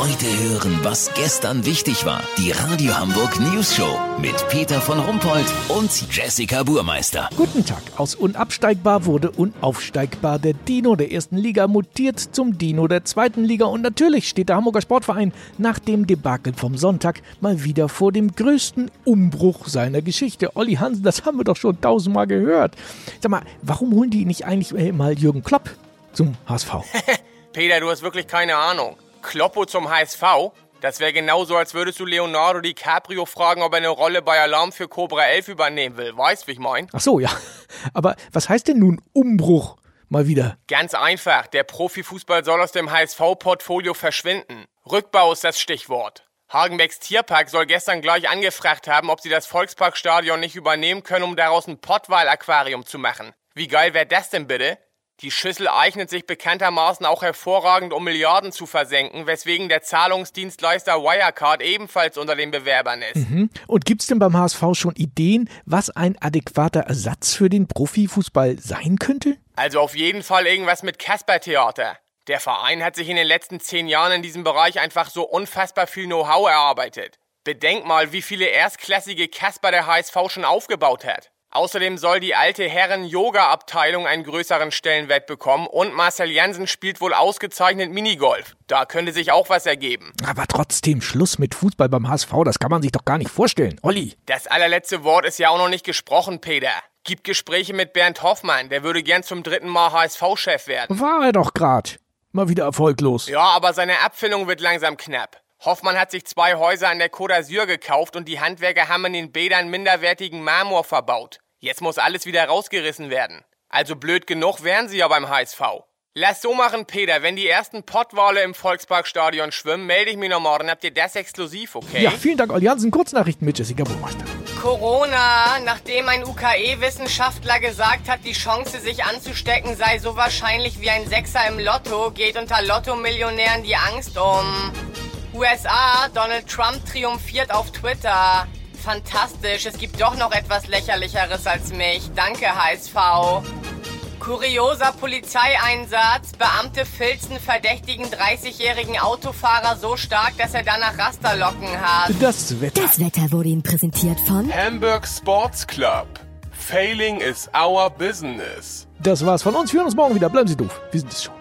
Heute hören, was gestern wichtig war. Die Radio Hamburg News Show mit Peter von Rumpold und Jessica Burmeister. Guten Tag. Aus unabsteigbar wurde unaufsteigbar. Der Dino der ersten Liga mutiert zum Dino der zweiten Liga. Und natürlich steht der Hamburger Sportverein nach dem Debakel vom Sonntag mal wieder vor dem größten Umbruch seiner Geschichte. Olli Hansen, das haben wir doch schon tausendmal gehört. Sag mal, warum holen die nicht eigentlich mal Jürgen Klopp zum HSV? Peter, du hast wirklich keine Ahnung. Kloppo zum HSV? Das wäre genauso, als würdest du Leonardo DiCaprio fragen, ob er eine Rolle bei Alarm für Cobra 11 übernehmen will. Weißt, wie ich mein? Ach so, ja. Aber was heißt denn nun Umbruch? Mal wieder. Ganz einfach. Der Profifußball soll aus dem HSV-Portfolio verschwinden. Rückbau ist das Stichwort. Hagenbecks Tierpark soll gestern gleich angefragt haben, ob sie das Volksparkstadion nicht übernehmen können, um daraus ein Pottwal-Aquarium zu machen. Wie geil wäre das denn bitte? Die Schüssel eignet sich bekanntermaßen auch hervorragend, um Milliarden zu versenken, weswegen der Zahlungsdienstleister Wirecard ebenfalls unter den Bewerbern ist. Mhm. Und gibt's denn beim HSV schon Ideen, was ein adäquater Ersatz für den Profifußball sein könnte? Also auf jeden Fall irgendwas mit Kasper-Theater. Der Verein hat sich in den letzten zehn Jahren in diesem Bereich einfach so unfassbar viel Know-how erarbeitet. Bedenk mal, wie viele erstklassige Kasper der HSV schon aufgebaut hat. Außerdem soll die alte Herren-Yoga-Abteilung einen größeren Stellenwert bekommen und Marcel Jansen spielt wohl ausgezeichnet Minigolf. Da könnte sich auch was ergeben. Aber trotzdem, Schluss mit Fußball beim HSV, das kann man sich doch gar nicht vorstellen. Olli. Das allerletzte Wort ist ja auch noch nicht gesprochen, Peter. Gibt Gespräche mit Bernd Hoffmann, der würde gern zum dritten Mal HSV-Chef werden. War er doch grad. Mal wieder erfolglos. Ja, aber seine Abfindung wird langsam knapp. Hoffmann hat sich zwei Häuser an der Côte d'Azur gekauft und die Handwerker haben in den Bädern minderwertigen Marmor verbaut. Jetzt muss alles wieder rausgerissen werden. Also blöd genug wären sie ja beim HSV. Lass so machen, Peter. Wenn die ersten Pottwale im Volksparkstadion schwimmen, melde ich mich noch morgen. Habt ihr das exklusiv, okay? Ja, vielen Dank, Allianzen. Kurznachrichten mit Jessica Burmeister. Corona. Nachdem ein UKE-Wissenschaftler gesagt hat, die Chance, sich anzustecken, sei so wahrscheinlich wie ein Sechser im Lotto, geht unter Lotto-Millionären die Angst um. USA, Donald Trump triumphiert auf Twitter. Fantastisch, es gibt doch noch etwas lächerlicheres als mich. Danke, HSV. Kurioser Polizeieinsatz. Beamte filzen verdächtigen 30-jährigen Autofahrer so stark, dass er danach Rasterlocken hat. Das Wetter. Das Wetter wurde Ihnen präsentiert von Hamburg Sports Club. Failing is our business. Das war's von uns. Wir hören uns morgen wieder. Bleiben Sie doof. Wir sind es schon.